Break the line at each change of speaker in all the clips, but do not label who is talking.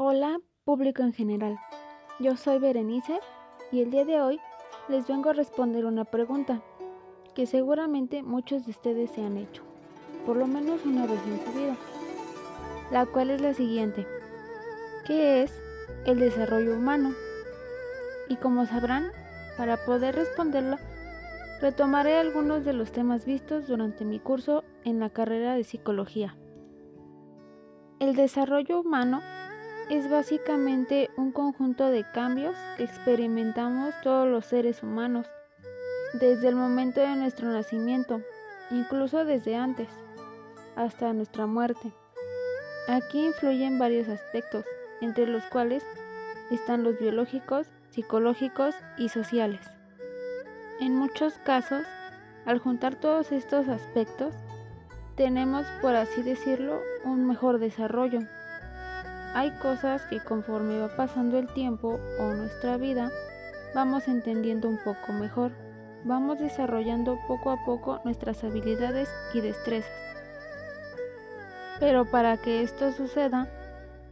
Hola, público en general. Yo soy Berenice y el día de hoy les vengo a responder una pregunta que seguramente muchos de ustedes se han hecho, por lo menos una vez en su vida, la cual es la siguiente. ¿Qué es el desarrollo humano? Y como sabrán, para poder responderla, retomaré algunos de los temas vistos durante mi curso en la carrera de psicología. El desarrollo humano es básicamente un conjunto de cambios que experimentamos todos los seres humanos, desde el momento de nuestro nacimiento, incluso desde antes, hasta nuestra muerte. Aquí influyen varios aspectos, entre los cuales están los biológicos, psicológicos y sociales. En muchos casos, al juntar todos estos aspectos, tenemos, por así decirlo, un mejor desarrollo hay cosas que conforme va pasando el tiempo o nuestra vida, vamos entendiendo un poco mejor, vamos desarrollando poco a poco nuestras habilidades y destrezas. Pero para que esto suceda,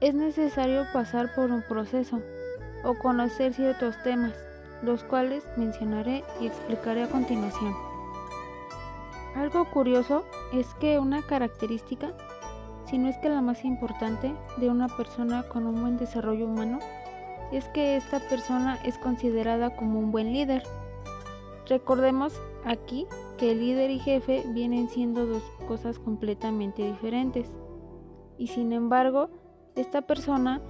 es necesario pasar por un proceso o conocer ciertos temas, los cuales mencionaré y explicaré a continuación. Algo curioso es que una característica si no es que la más importante de una persona con un buen desarrollo humano es que esta persona es considerada como un buen líder. Recordemos aquí que el líder y jefe vienen siendo dos cosas completamente diferentes. Y sin embargo, esta persona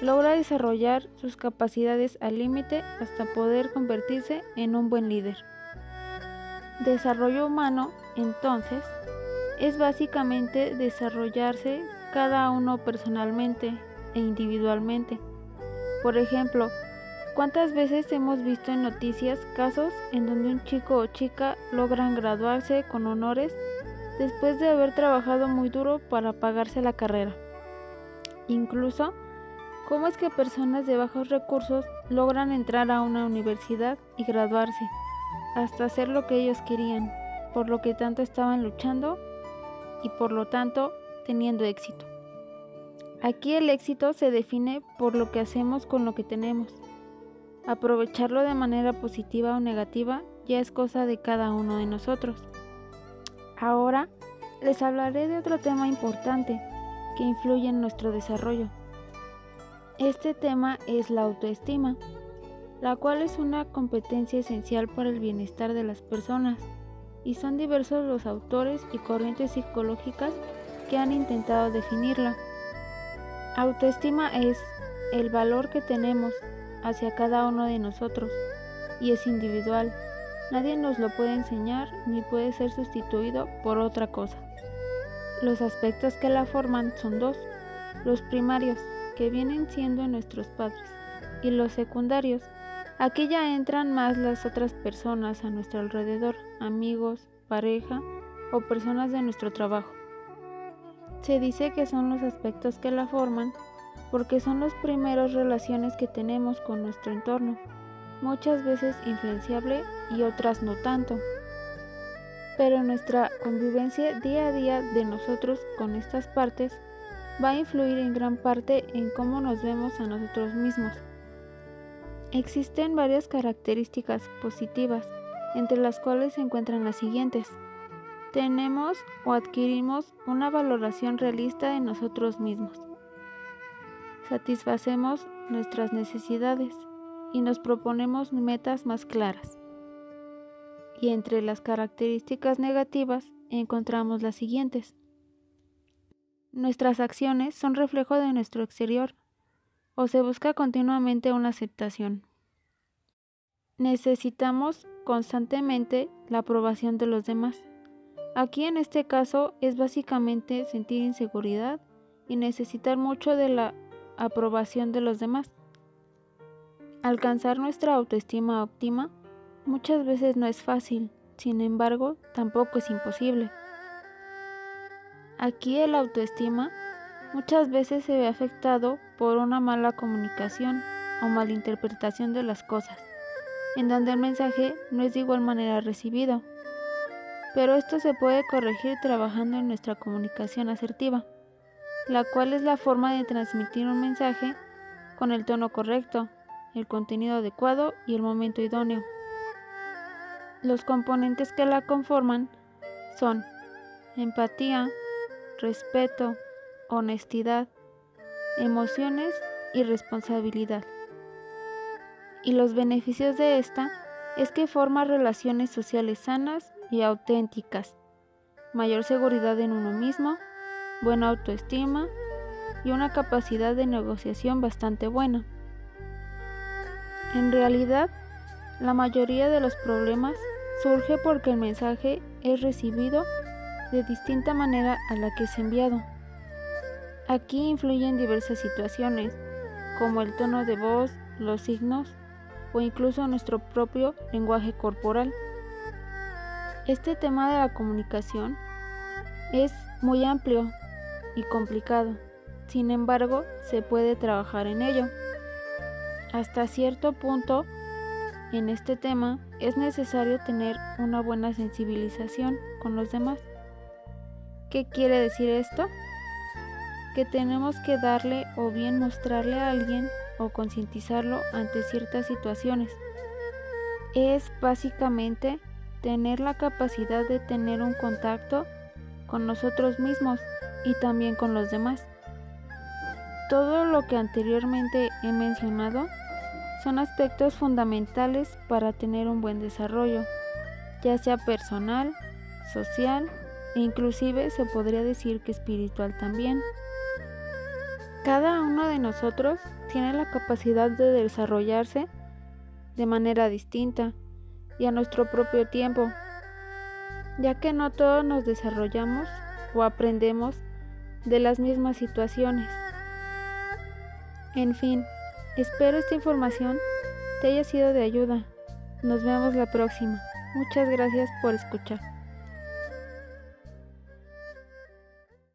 logra desarrollar sus capacidades al límite hasta poder convertirse en un buen líder. Desarrollo humano, entonces, es básicamente desarrollarse cada uno personalmente e individualmente. Por ejemplo, ¿cuántas veces hemos visto en noticias casos en donde un chico o chica logran graduarse con honores después de haber trabajado muy duro para pagarse la carrera? Incluso, ¿cómo es que personas de bajos recursos logran entrar a una universidad y graduarse, hasta hacer lo que ellos querían, por lo que tanto estaban luchando y por lo tanto teniendo éxito. Aquí el éxito se define por lo que hacemos con lo que tenemos. Aprovecharlo de manera positiva o negativa ya es cosa de cada uno de nosotros. Ahora les hablaré de otro tema importante que influye en nuestro desarrollo. Este tema es la autoestima, la cual es una competencia esencial para el bienestar de las personas y son diversos los autores y corrientes psicológicas que han intentado definirla. Autoestima es el valor que tenemos hacia cada uno de nosotros y es individual. Nadie nos lo puede enseñar ni puede ser sustituido por otra cosa. Los aspectos que la forman son dos, los primarios, que vienen siendo nuestros padres, y los secundarios, Aquí ya entran más las otras personas a nuestro alrededor, amigos, pareja o personas de nuestro trabajo. Se dice que son los aspectos que la forman porque son las primeras relaciones que tenemos con nuestro entorno, muchas veces influenciable y otras no tanto. Pero nuestra convivencia día a día de nosotros con estas partes va a influir en gran parte en cómo nos vemos a nosotros mismos. Existen varias características positivas, entre las cuales se encuentran las siguientes. Tenemos o adquirimos una valoración realista de nosotros mismos. Satisfacemos nuestras necesidades y nos proponemos metas más claras. Y entre las características negativas encontramos las siguientes. Nuestras acciones son reflejo de nuestro exterior o se busca continuamente una aceptación. Necesitamos constantemente la aprobación de los demás. Aquí en este caso es básicamente sentir inseguridad y necesitar mucho de la aprobación de los demás. Alcanzar nuestra autoestima óptima muchas veces no es fácil, sin embargo tampoco es imposible. Aquí el autoestima muchas veces se ve afectado por una mala comunicación o malinterpretación de las cosas, en donde el mensaje no es de igual manera recibido. Pero esto se puede corregir trabajando en nuestra comunicación asertiva, la cual es la forma de transmitir un mensaje con el tono correcto, el contenido adecuado y el momento idóneo. Los componentes que la conforman son empatía, respeto, honestidad, emociones y responsabilidad. Y los beneficios de esta es que forma relaciones sociales sanas y auténticas, mayor seguridad en uno mismo, buena autoestima y una capacidad de negociación bastante buena. En realidad, la mayoría de los problemas surge porque el mensaje es recibido de distinta manera a la que es enviado. Aquí influyen diversas situaciones, como el tono de voz, los signos o incluso nuestro propio lenguaje corporal. Este tema de la comunicación es muy amplio y complicado, sin embargo se puede trabajar en ello. Hasta cierto punto en este tema es necesario tener una buena sensibilización con los demás. ¿Qué quiere decir esto? Que tenemos que darle o bien mostrarle a alguien o concientizarlo ante ciertas situaciones. Es básicamente tener la capacidad de tener un contacto con nosotros mismos y también con los demás. Todo lo que anteriormente he mencionado son aspectos fundamentales para tener un buen desarrollo, ya sea personal, social e inclusive se podría decir que espiritual también. Cada uno de nosotros tiene la capacidad de desarrollarse de manera distinta y a nuestro propio tiempo, ya que no todos nos desarrollamos o aprendemos de las mismas situaciones. En fin, espero esta información te haya sido de ayuda. Nos vemos la próxima. Muchas gracias por escuchar.